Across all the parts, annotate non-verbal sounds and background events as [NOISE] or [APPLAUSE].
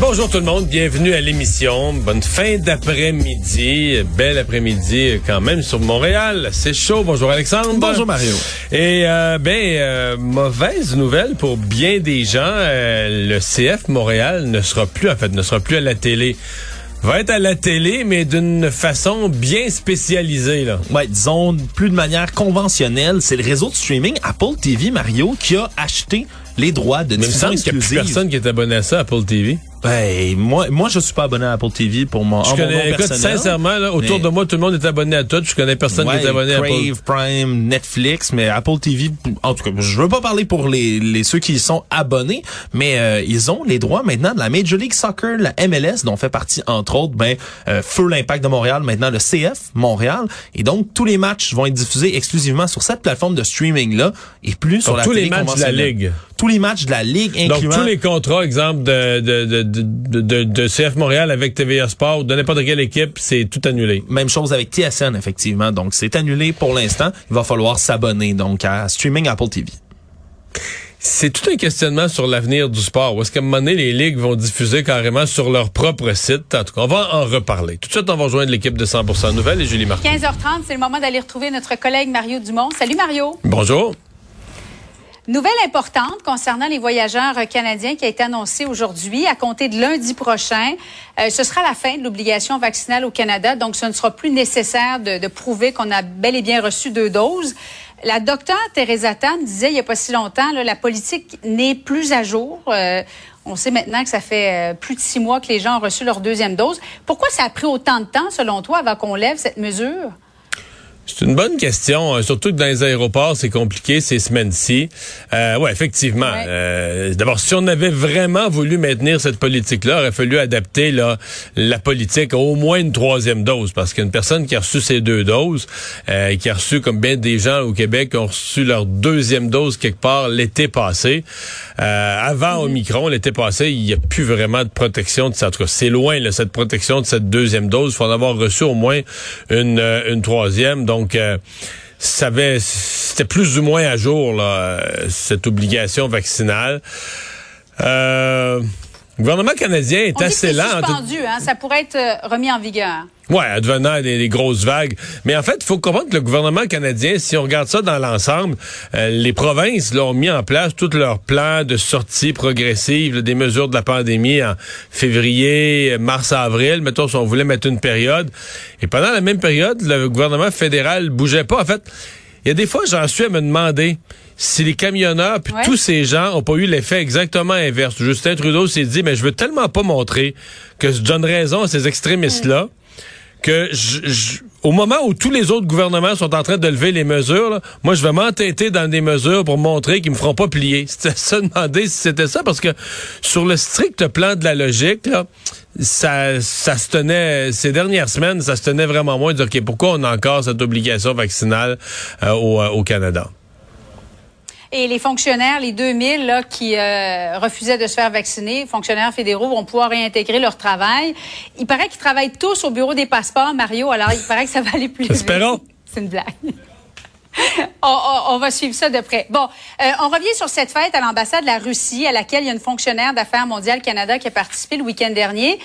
Bonjour tout le monde, bienvenue à l'émission. Bonne fin d'après-midi, bel après-midi quand même sur Montréal. C'est chaud. Bonjour Alexandre. Bonjour Mario. Et euh, ben euh, mauvaise nouvelle pour bien des gens. Euh, le CF Montréal ne sera plus en fait ne sera plus à la télé va être à la télé, mais d'une façon bien spécialisée. Là. Ouais, disons, plus de manière conventionnelle. C'est le réseau de streaming Apple TV, Mario, qui a acheté les droits de diffusion exclusive. Il n'y a plus personne qui est abonné à ça, Apple TV. Ben, moi, moi, je suis pas abonné à Apple TV pour mon, je connais, écoute, sincèrement, là, autour de moi, tout le monde est abonné à tout. Je connais personne qui est abonné Crave, à Apple. Prime, Netflix, mais Apple TV, en tout cas, je veux pas parler pour les, les ceux qui y sont abonnés, mais euh, ils ont les droits maintenant de la Major League Soccer, la MLS, dont fait partie entre autres, ben, euh, Feu l'Impact de Montréal, maintenant le CF Montréal, et donc tous les matchs vont être diffusés exclusivement sur cette plateforme de streaming là, et plus sur la tous les matchs de la ligue. Tous les matchs de la ligue, incluant donc tous les contrats, exemple de de de, de, de de CF Montréal avec TVA Sport, de n'importe quelle équipe, c'est tout annulé. Même chose avec TSN, effectivement. Donc, c'est annulé pour l'instant. Il va falloir s'abonner, donc, à Streaming Apple TV. C'est tout un questionnement sur l'avenir du sport. Est-ce qu'à un moment donné, les ligues vont diffuser carrément sur leur propre site? En tout cas, on va en reparler. Tout de suite, on va rejoindre l'équipe de 100% Nouvelles et Julie Martin. 15h30, c'est le moment d'aller retrouver notre collègue Mario Dumont. Salut Mario. Bonjour. Nouvelle importante concernant les voyageurs canadiens qui a été annoncée aujourd'hui. À compter de lundi prochain, euh, ce sera la fin de l'obligation vaccinale au Canada. Donc, ce ne sera plus nécessaire de, de prouver qu'on a bel et bien reçu deux doses. La docteure Teresa Tan disait il n'y a pas si longtemps, là, la politique n'est plus à jour. Euh, on sait maintenant que ça fait euh, plus de six mois que les gens ont reçu leur deuxième dose. Pourquoi ça a pris autant de temps, selon toi, avant qu'on lève cette mesure? C'est une bonne question, euh, surtout que dans les aéroports, c'est compliqué ces semaines-ci. Euh, ouais, effectivement. Ouais. Euh, D'abord, si on avait vraiment voulu maintenir cette politique-là, il aurait fallu adapter là, la politique à au moins une troisième dose, parce qu'une personne qui a reçu ses deux doses, euh, qui a reçu, comme bien des gens au Québec, ont reçu leur deuxième dose quelque part l'été passé, euh, avant Omicron, l'été passé, il n'y a plus vraiment de protection de ça. En tout cas, c'est loin, là, cette protection de cette deuxième dose. Il faut en avoir reçu au moins une, euh, une troisième. Donc, euh, ça avait, c'était plus ou moins à jour là, euh, cette obligation vaccinale. Euh, le gouvernement canadien est On dit que assez lent. suspendu, hein? Ça pourrait être euh, remis en vigueur. Ouais, advenant des, des grosses vagues. Mais en fait, il faut comprendre que le gouvernement canadien, si on regarde ça dans l'ensemble, euh, les provinces là, ont mis en place tout leur plan de sortie progressive là, des mesures de la pandémie en février, mars, avril. Mettons, si on voulait mettre une période. Et pendant la même période, le gouvernement fédéral bougeait pas. En fait, il y a des fois, j'en suis à me demander si les camionneurs puis Ouais. tous ces gens ont pas eu l'effet exactement inverse. Justin Trudeau s'est dit, mais je veux tellement pas montrer que je donne raison à ces extrémistes-là que je- je- au moment où tous les autres gouvernements sont en train de lever les mesures, là, moi je vais m'entêter dans des mesures pour montrer qu'ils me feront pas plier. [LAUGHS] C'était ça demander si c'était ça parce que sur le strict plan de la logique, là, ça, ça se tenait ces dernières semaines, ça se tenait vraiment moins de dire ok pourquoi on a encore cette obligation vaccinale euh, au, euh, au Canada? Et les fonctionnaires, les 2000 là, qui euh, refusaient de se faire vacciner, fonctionnaires fédéraux, vont pouvoir réintégrer leur travail. Il paraît qu'ils travaillent tous au bureau des passeports, Mario. Alors, il paraît que ça va aller plus vite. Espérons. C'est une blague. [LAUGHS] on, on- on va suivre ça de près. Bon, euh, on revient sur cette fête à l'ambassade de la Russie, à laquelle il y a une fonctionnaire d'affaires mondiales Canada qui a participé le week-end dernier.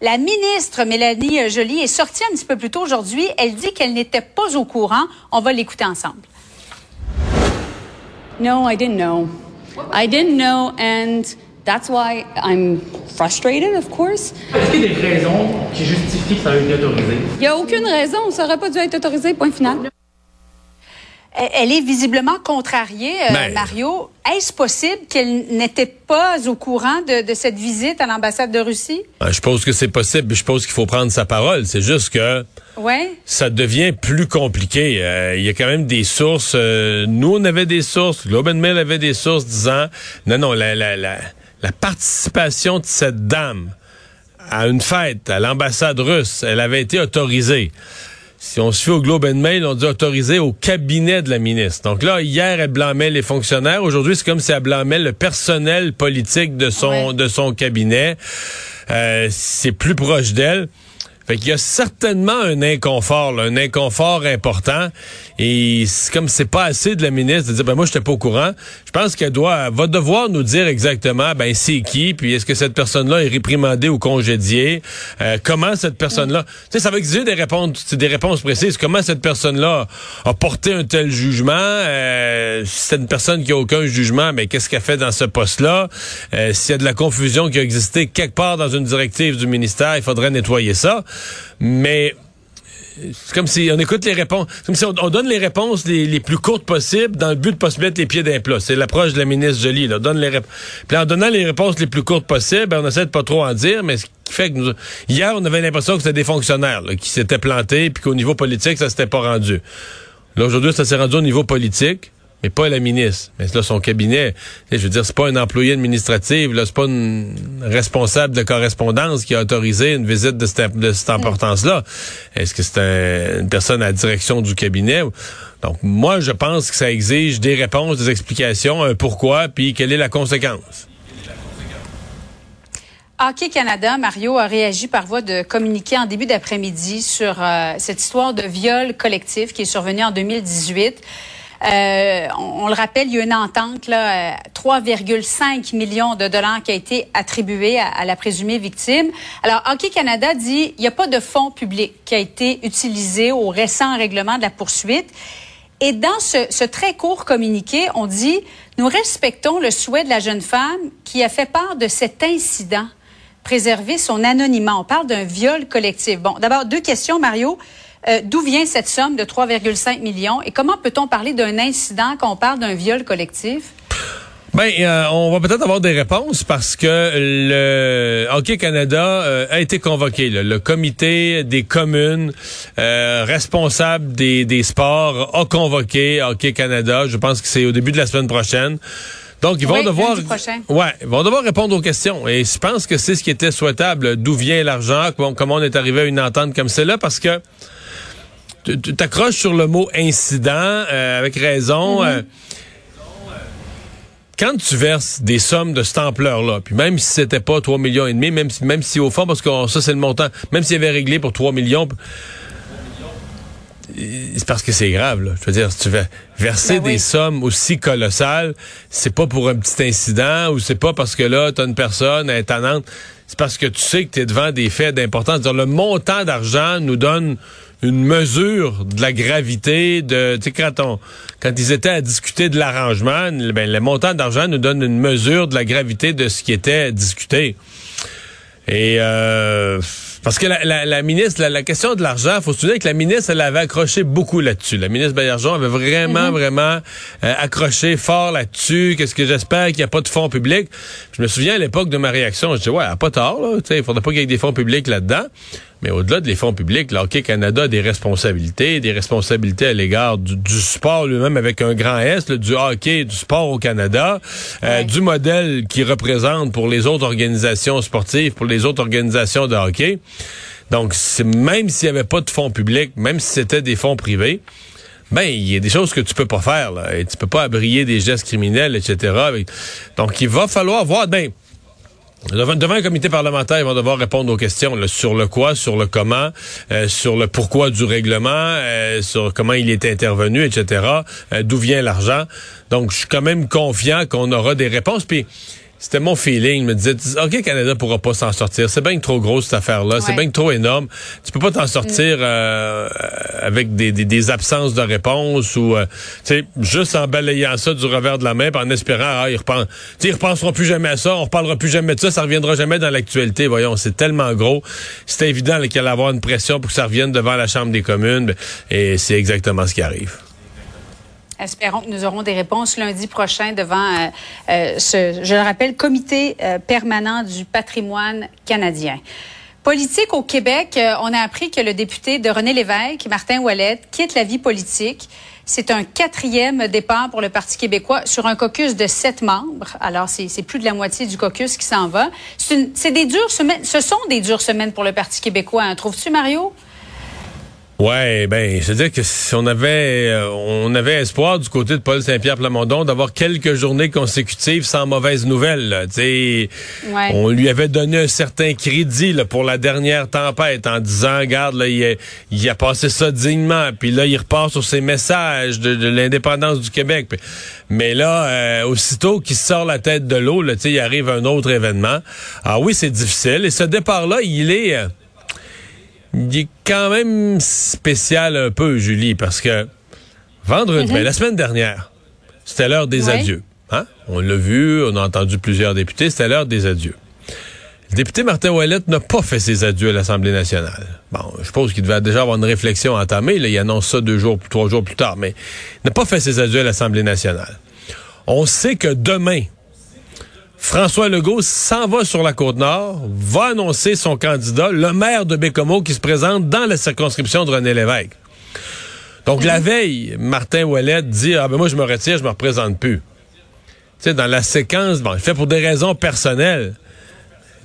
La ministre Mélanie Joly est sortie un petit peu plus tôt aujourd'hui. Elle dit qu'elle n'était pas au courant. On va l'écouter ensemble. No, I didn't know. I didn't know, and that's why I'm frustrated, of course. Est-ce qu'il y a des raisons qui justifient que ça a été autorisé? Il n'y a aucune raison, ça n'aurait pas dû être autorisé, point final. Elle- est visiblement contrariée, euh, Ben. Mario. Est-ce possible qu'elle n'était pas au courant de, de cette visite à l'ambassade de Russie? Euh, Je pense que c'est possible, mais je pense qu'il faut prendre sa parole. C'est juste que ça devient plus compliqué. Euh, Il y a quand même des sources. euh, nous, on avait des sources. Globe and Mail avait des sources disant non, non, la, la, la, la participation de cette dame à une fête à l'ambassade russe, elle avait été autorisée. Si on se fait au Globe and Mail, on dit autorisé au cabinet de la ministre. Donc là, hier, elle blâmait les fonctionnaires. Aujourd'hui, c'est comme si elle blâmait le personnel politique de son, de son cabinet. Euh, c'est plus proche d'elle. Fait qu'il y a certainement un inconfort, là, un inconfort important. Et c'est comme c'est pas assez de la ministre de dire ben moi j'étais pas au courant. Je pense qu'elle doit va devoir nous dire exactement ben c'est qui, puis est-ce que cette personne-là est réprimandée ou congédiée, euh, comment cette personne-là. Tu sais, ça va exiger des réponses, des réponses précises. Comment cette personne-là a porté un tel jugement? Euh, si c'est une personne qui a aucun jugement, mais ben, qu'est-ce qu'elle fait dans ce poste-là? Euh, S'il y a de la confusion qui a existé quelque part dans une directive du ministère, il faudrait nettoyer ça. Mais c'est comme si on écoute les réponses, comme si on, donne les réponses les, plus courtes possibles dans le but de pas se mettre les pieds d'un plat. C'est l'approche de la ministre Jolie. Là. Donne les Puis en donnant les réponses les plus courtes possibles, ben, on essaie de pas trop en dire, mais ce qui fait que nous... hier on avait l'impression que c'était des fonctionnaires qui s'étaient plantés, puis qu'au niveau politique ça s'était pas rendu. Là aujourd'hui ça s'est rendu au niveau politique mais pas la ministre. Mais là, son cabinet, je veux dire, c'est pas un employé administratif, là, c'est pas une responsable de correspondance qui a autorisé une visite de cette, importance-là. Est-ce que c'est une personne à la direction du cabinet? Donc, moi, je pense que ça exige des réponses, des explications, un pourquoi, puis quelle est la conséquence. Hockey Canada, Mario a réagi par voie de communiqué en début d'après-midi sur euh, cette histoire de viol collectif qui est survenue en 2018. Euh, on, le rappelle, il y a une entente, là, 3,5 euh, millions de dollars qui a été attribué à, la présumée victime. Alors, Hockey Canada dit il n'y a pas de fonds publics qui a été utilisé au récent règlement de la poursuite. Et dans ce, ce, très court communiqué, on dit nous respectons le souhait de la jeune femme qui a fait part de cet incident, préserver son anonymat. On parle d'un viol collectif. Bon, d'abord deux questions, Mario. Euh, d'où vient cette somme de 3,5 millions et comment peut-on parler d'un incident quand on parle d'un viol collectif? Ben, euh, on va peut-être avoir des réponses parce que le Hockey Canada euh, a été convoqué. Le comité des communes responsable des, des sports a convoqué Hockey Canada. Je pense que c'est au début de la semaine prochaine. Donc, ils vont devoir, ouais, ils vont devoir répondre aux questions. Et je pense que c'est ce qui était souhaitable. D'où vient l'argent? Comment on est arrivé à une entente comme celle-là? Parce que tu t'accroches sur le mot incident euh, avec raison. Mm-hmm. Euh, quand tu verses des sommes de cette ampleur-là, puis même si c'était pas 3 millions et demi, même si, même si au fond, parce que ça c'est le montant, même s'il avait réglé pour 3 millions, c'est parce que c'est grave. Là. Je veux dire, si tu veux verser ben des sommes aussi colossales, c'est pas pour un petit incident ou c'est pas parce que là, tu as une personne étonnante. C'est parce que tu sais que tu es devant des faits d'importance. Le montant d'argent nous donne une mesure de la gravité de tu sais quand on quand ils étaient à discuter de l'arrangement ben le montant d'argent nous donne une mesure de la gravité de ce qui était discuté et euh, parce que la, la, la ministre, la, question de l'argent, faut se souvenir que la ministre, elle avait accroché beaucoup là-dessus. La ministre Baillargeon avait vraiment, mhm. vraiment euh, accroché fort là-dessus. Qu'est-ce que j'espère qu'il n'y a pas de fonds publics? Je me souviens à l'époque de ma réaction, je disais, ouais, pas tard, là. Il faudrait pas qu'il y ait des fonds publics là-dedans. Mais au-delà des fonds publics, l'Hockey Canada a des responsabilités, des responsabilités à l'égard du, sport lui-même avec un grand S, du hockey, du sport au Canada, euh, du modèle qui représente pour les autres organisations sportives, pour les autres organisations de hockey. Donc, même s'il n'y avait pas de fonds publics, même si c'était des fonds privés, ben il y a des choses que tu peux pas faire là, et tu peux pas abrier des gestes criminels, etc. Donc, il va falloir voir. Ben, Devant, un comité parlementaire, ils vont devoir répondre aux questions sur le quoi, sur le comment, euh, sur le pourquoi du règlement, euh, sur comment il est intervenu, etc. Euh, d'où vient l'argent. Donc, je suis quand même confiant qu'on aura des réponses. Puis, c'était mon feeling. Je me disais, OK, Canada pourra pas s'en sortir. C'est bien trop gros, cette affaire-là. C'est bien trop énorme. Tu peux pas t'en sortir mm. euh, avec des, des, absences de réponse ou, euh, tu sais, juste en balayant ça du revers de la main, en espérant, ah, ils, repensent, ils repenseront plus jamais à ça, on reparlera plus jamais de ça, ça reviendra jamais dans l'actualité. Voyons, c'est tellement gros. C'était évident qu'il allait avoir une pression pour que ça revienne devant la Chambre des communes. Ben, et c'est exactement ce qui arrive. Espérons que nous aurons des réponses lundi prochain devant euh, euh, ce, je le rappelle, comité euh, permanent du patrimoine canadien. Politique au Québec, on a appris que le député de René Lévesque, Martin Ouellet, quitte la vie politique. C'est un quatrième départ pour le Parti québécois sur un caucus de sept membres. Alors, c'est plus de la moitié du caucus qui s'en va. C'est des dures semaines. Ce sont des dures semaines pour le Parti québécois, hein, trouves-tu, Mario? Ouais, ben, c'est-à-dire que si on avait, euh, on avait espoir du côté de Paul Saint-Pierre Plamondon d'avoir quelques journées consécutives sans mauvaise nouvelle. Ouais. On lui avait donné un certain crédit là, pour la dernière tempête en disant, regarde, là, il, a, il a passé ça dignement. Puis là, il repart sur ses messages de, de l'indépendance du Québec. Puis- mais là, euh, aussitôt qu'il sort la tête de l'eau, il arrive un autre événement. Ah oui, c'est difficile. Et ce départ-là, il est... il est quand même spécial un peu, Julie, parce que vendredi, ben, la semaine dernière, c'était l'heure des Ouais. adieux. Hein? On l'a vu, on a entendu plusieurs députés, c'était l'heure des adieux. Le député Martin Ouellette n'a pas fait ses adieux à l'Assemblée nationale. Bon, je suppose qu'il devait déjà avoir une réflexion entamée. Là, il annonce ça deux jours, trois jours plus tard, mais il n'a pas fait ses adieux à l'Assemblée nationale. On sait que demain, François Legault s'en va sur la Côte-Nord, va annoncer son candidat, le maire de Bécomo, qui se présente dans la circonscription de René Lévesque. Donc, la veille, Martin Ouellette dit, ah ben moi, je me retire, je me représente plus. Tu sais, dans la séquence, bon, il fait pour des raisons personnelles.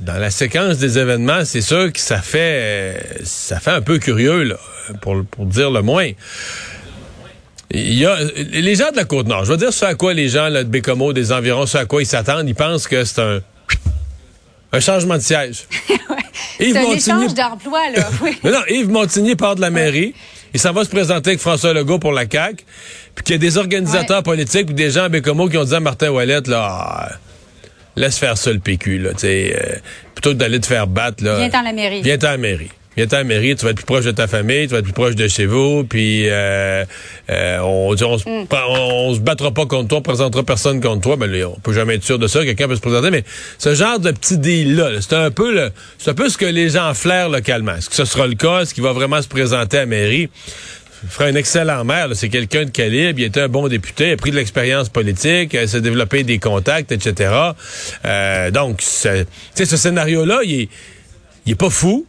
Dans la séquence des événements, c'est sûr que ça fait, ça fait un peu curieux, là, pour, pour dire le moins. Il y a les gens de la Côte-Nord, je veux dire ce à quoi les gens là, de Bécomo, des environs, ce à quoi ils s'attendent, ils pensent que c'est un un changement de siège. [LAUGHS] Yves C'est un Montigny- échange d'emploi, là. [LAUGHS] Oui. mais non, Yves Montigny part de la mairie. Il s'en va se présenter avec François Legault pour la CAQ. Puis qu'il y a des organisateurs politiques puis des gens à Bécomo qui ont dit à Martin Ouellette, là, laisse faire ça le PQ, là, tu sais, euh, plutôt que d'aller te faire battre, là. Viens-t'en à la mairie. Viens-t'en à la mairie. Viens-t'en à la mairie, tu vas être plus proche de ta famille, tu vas être plus proche de chez vous, puis euh, euh, on, on, se- Mm. on, on se battra pas contre toi, on présentera personne contre toi. Ben, on peut jamais être sûr de ça, quelqu'un peut se présenter, mais ce genre de petit deal-là, là, c'est un peu le, c'est un peu ce que les gens flairent localement. Est-ce que ce sera le cas? Est-ce qu'il va vraiment se présenter à la mairie? Il fera un excellent maire, c'est quelqu'un de calibre, il était un bon député, il a pris de l'expérience politique, il s'est développé des contacts, etc. Euh, donc, sais, ce scénario-là, il est, il est pas fou.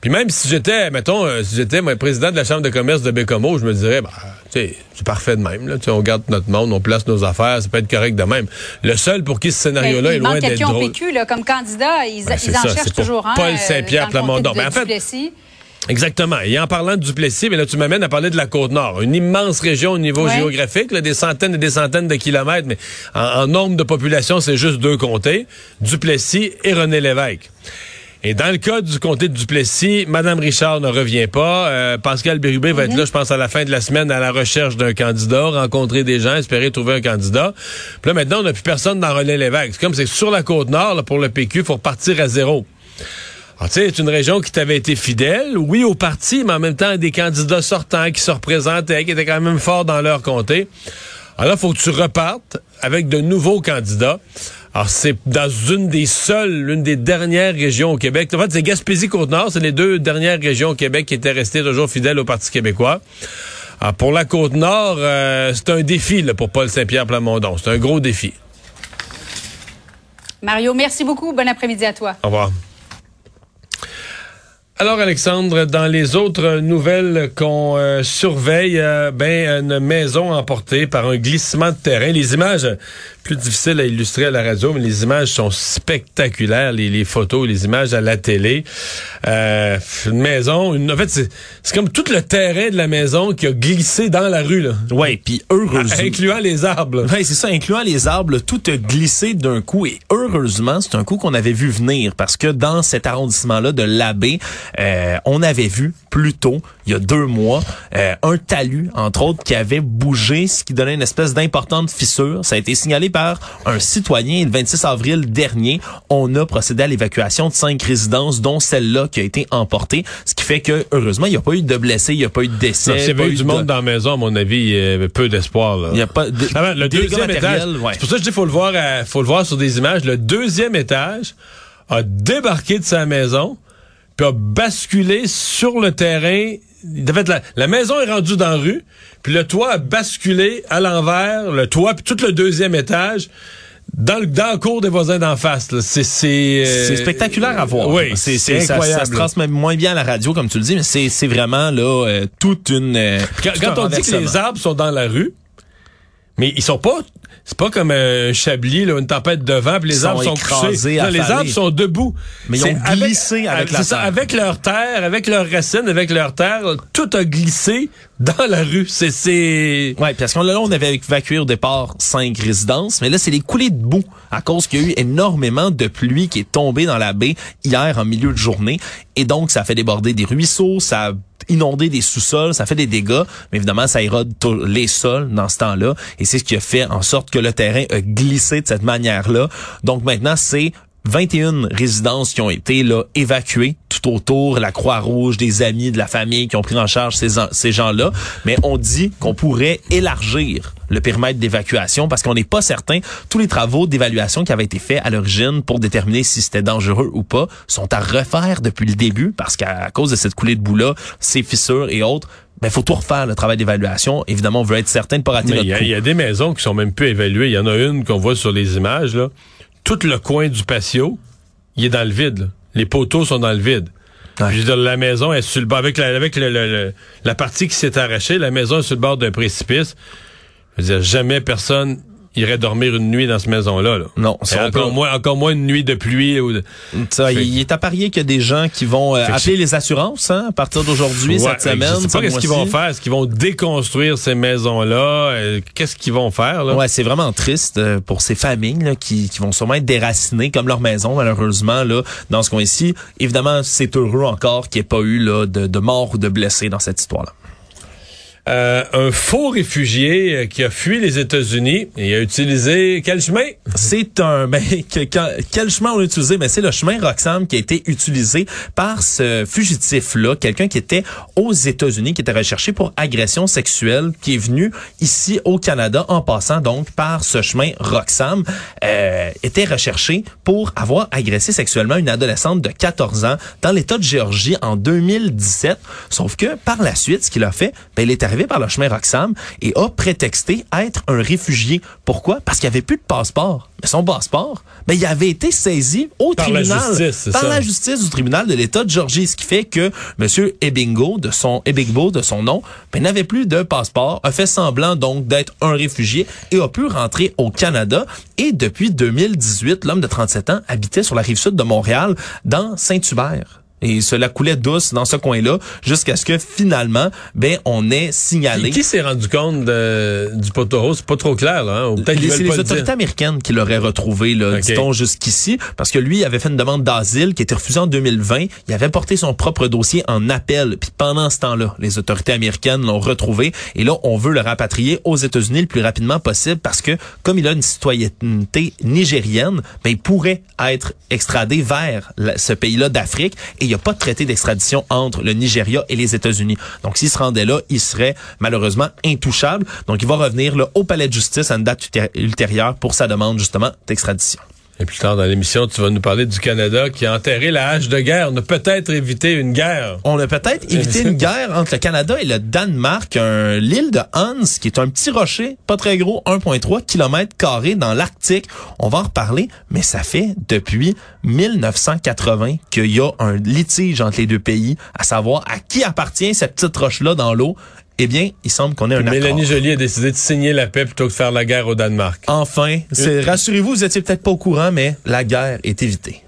Puis même si j'étais, mettons, euh, si j'étais moi, président de la Chambre de commerce de Bécomo, je me dirais, bah, tu sais, c'est parfait de même. Là. On garde notre monde, on place nos affaires, ça peut être correct de même. Le seul pour qui ce scénario-là Mais est loin d'être quelqu'un au drôle. PQ, là, comme candidat. Ils, Ben, ils en ça, cherchent toujours un. Paul euh, Saint-Pierre Plamondon. de Ben, en fait- Duplessis. Exactement. Et en parlant de Duplessis, mais là, tu m'amènes à parler de la Côte-Nord. Une immense région au niveau Ouais. géographique, là, des centaines et des centaines de kilomètres, mais en, en nombre de population, c'est juste deux comtés, Duplessis et René Lévesque. Et dans le cas du comté de Duplessis, Mme Richard ne revient pas. Euh, Pascal Bérubé va être là, je pense, à la fin de la semaine à la recherche d'un candidat, rencontrer des gens, espérer trouver un candidat. Puis là, maintenant, on n'a plus personne dans René Lévesque. C'est comme c'est sur la Côte-Nord, là, pour le PQ, il faut repartir à zéro. Alors, tu sais, c'est une région qui t'avait été fidèle, oui, au parti, mais en même temps, des candidats sortants qui se représentaient, qui étaient quand même forts dans leur comté. Alors là, il faut que tu repartes avec de nouveaux candidats. Alors, c'est dans une des seules, l'une des dernières régions au Québec. En fait, c'est Gaspésie-Côte-Nord. C'est les deux dernières régions au Québec qui étaient restées toujours fidèles au Parti québécois. Alors, pour la Côte-Nord, euh, c'est un défi là, pour Paul Saint-Pierre Plamondon. C'est un gros défi. Mario, merci beaucoup. Bon après-midi à toi. Au revoir. Alors Alexandre, dans les autres nouvelles qu'on euh, surveille, euh, ben une maison emportée par un glissement de terrain. Les images plus difficiles à illustrer à la radio, mais les images sont spectaculaires. Les, les photos, les images à la télé. Euh, une maison, une, en fait c'est comme tout le terrain de la maison qui a glissé dans la rue là, Ouais, puis heureusement. [LAUGHS] incluant les arbres. Ouais, c'est ça, incluant les arbres, tout a glissé d'un coup et heureusement, c'est un coup qu'on avait vu venir parce que dans cet arrondissement-là de l'Abbé, euh, on avait vu plus tôt, il y a deux mois, euh, un talus, entre autres, qui avait bougé, ce qui donnait une espèce d'importante fissure. Ça a été signalé par un citoyen le 26 avril dernier. On a procédé à l'évacuation de cinq résidences, dont celle-là qui a été emportée, ce qui fait que, heureusement, il n'y a pas eu de blessés, il n'y a pas eu de décès. S'il y pas avait eu du de- monde dans la maison, à mon avis, il y avait peu d'espoir. Il n'y a pas de, Ah le deuxième étage. ouais. C'est pour ça que je dis faut le voir, à- faut le voir sur des images. Le deuxième étage a débarqué de sa maison, puis a basculé sur le terrain. En fait, la, la maison est rendue dans la rue, puis le toit a basculé à l'envers, le toit, puis tout le deuxième étage. Dans le, dans le cours des voisins d'en face, c'est c'est euh, spectaculaire à voir. Oui, c'est ça- incroyable. Ça, se transmet moins bien à la radio, comme tu le dis, mais c'est c'est vraiment là euh, toute une. euh, Quand, tout quand on dit que les arbres sont dans la rue, mais ils sont pas c'est pas comme un chablis, là, une tempête de vent, puis les arbres sont couchés. Non, les arbres sont debout. Mais ils ont glissé avec la c'est ça, terre. avec leur terre, avec leurs racines, avec leur terre, tout a glissé dans la rue. C'est, c'est, Ouais, parce qu'on là, on avait évacué au départ cinq résidences, mais là, c'est les coulées de boue à cause qu'il y a eu énormément de pluie qui est tombée dans la baie hier en milieu de journée. Et donc, ça a fait déborder des ruisseaux, ça a inondé des sous-sols, ça fait des dégâts, mais évidemment, ça érode les sols dans ce temps-là. Et c'est ce qui a fait en sorte que le terrain a glissé de cette manière-là. Donc maintenant, c'est 21 résidences qui ont été là évacuées tout autour, la Croix-Rouge, des amis, de la famille qui ont pris en charge ces, ces gens-là. Mais on dit qu'on pourrait élargir le périmètre d'évacuation parce qu'on n'est pas certain. Tous les travaux d'évaluation qui avaient été faits à l'origine pour déterminer si c'était dangereux ou pas sont à refaire depuis le début parce qu'à cause de cette coulée de boue-là, ces fissures et autres, ben faut tout refaire le travail d'évaluation. Évidemment, on veut être certain de pas rater mais il notre y, il y a des maisons qui sont même plus évaluées. Il y en a une qu'on voit sur les images, là. Tout le coin du patio, il est dans le vide, là. Les poteaux sont dans le vide. Ouais. Je veux dire, la maison est sur le bord, avec la, avec le- le- le- la partie qui s'est arrachée, la maison est sur le bord d'un précipice. Je veux dire, jamais personne irait dormir une nuit dans cette maison-là. là. Non, si encore peut- moins, encore moins une nuit de pluie ou de... Ça, Fait- il est à parier qu'il y a des gens qui vont euh, appeler les assurances hein, à partir d'aujourd'hui, Ouais, cette semaine. Je sais pas ce qu'est-ce qu'ils vont faire. Est-ce qu'ils vont déconstruire ces maisons-là? Euh, Qu'est-ce qu'ils vont faire, là? Ouais, c'est vraiment triste euh, pour ces familles là, qui, qui vont sûrement être déracinées comme leur maison, malheureusement, là, dans ce coin-ci. Évidemment, c'est heureux encore qu'il n'y ait pas eu là, de, de morts ou de blessés dans cette histoire-là. Euh, un faux réfugié euh, qui a fui les États-Unis et a utilisé quel chemin? C'est un ben, [LAUGHS] quel chemin on a utilisé? Ben c'est le chemin Roxham qui a été utilisé par ce fugitif là, quelqu'un qui était aux États-Unis, qui était recherché pour agression sexuelle, qui est venu ici au Canada en passant donc par ce chemin Roxham, euh, était recherché pour avoir agressé sexuellement une adolescente de 14 ans dans l'État de Géorgie en 2017. Sauf que par la suite, ce qu'il a fait, ben, il est arrivé par le chemin Roxham et a prétexté être un réfugié. Pourquoi? Parce qu'il avait plus de passeport. Mais son passeport, ben, il avait été saisi au Par la tribunal. justice, c'est par ça. la justice du tribunal de l'État de Georgie. Ce qui fait que M. Ebingo, de son, Ebigbo, de son nom, ben, n'avait plus de passeport, a fait semblant donc d'être un réfugié et a pu rentrer au Canada. Et depuis 2018, l'homme de 37 ans habitait sur la rive sud de Montréal, dans Saint-Hubert. Et cela coulait douce dans ce coin-là, jusqu'à ce que finalement, ben, on ait signalé. Qui, qui s'est rendu compte de- du poteau? C'est pas trop clair, là. Hein? Peut-être Les- C'est les le autorités dire. américaines qui l'auraient retrouvé, là, Ok. dit-on jusqu'ici, parce que lui avait fait une demande d'asile qui était refusée en 2020. Il avait porté son propre dossier en appel. Puis pendant ce temps-là, les autorités américaines l'ont retrouvé. Et là, on veut le rapatrier aux États-Unis le plus rapidement possible parce que comme il a une citoyenneté nigérienne, ben, il pourrait être extradé vers la- ce pays-là d'Afrique. Et il n'y a pas de traité d'extradition entre le Nigeria et les États-Unis. Donc, s'il se rendait là, il serait malheureusement intouchable. Donc, il va revenir là, au palais de justice à une date ulté- ultérieure pour sa demande justement d'extradition. Et plus tard dans l'émission, tu vas nous parler du Canada qui a enterré la hache de guerre. On a peut-être évité une guerre. On a peut-être [LAUGHS] évité une guerre entre le Canada et le Danemark, l'île de Hans, qui est un petit rocher, pas très gros, 1,3 km carrés dans l'Arctique. On va en reparler, mais ça fait depuis 1980 qu'il y a un litige entre les deux pays, à savoir à qui appartient cette petite roche-là dans l'eau. Eh bien, il semble qu'on ait un Mélanie accord. Joly a décidé de signer la paix plutôt que de faire la guerre au Danemark. Enfin, c'est, rassurez-vous, vous étiez peut-être pas au courant, mais la guerre est évitée.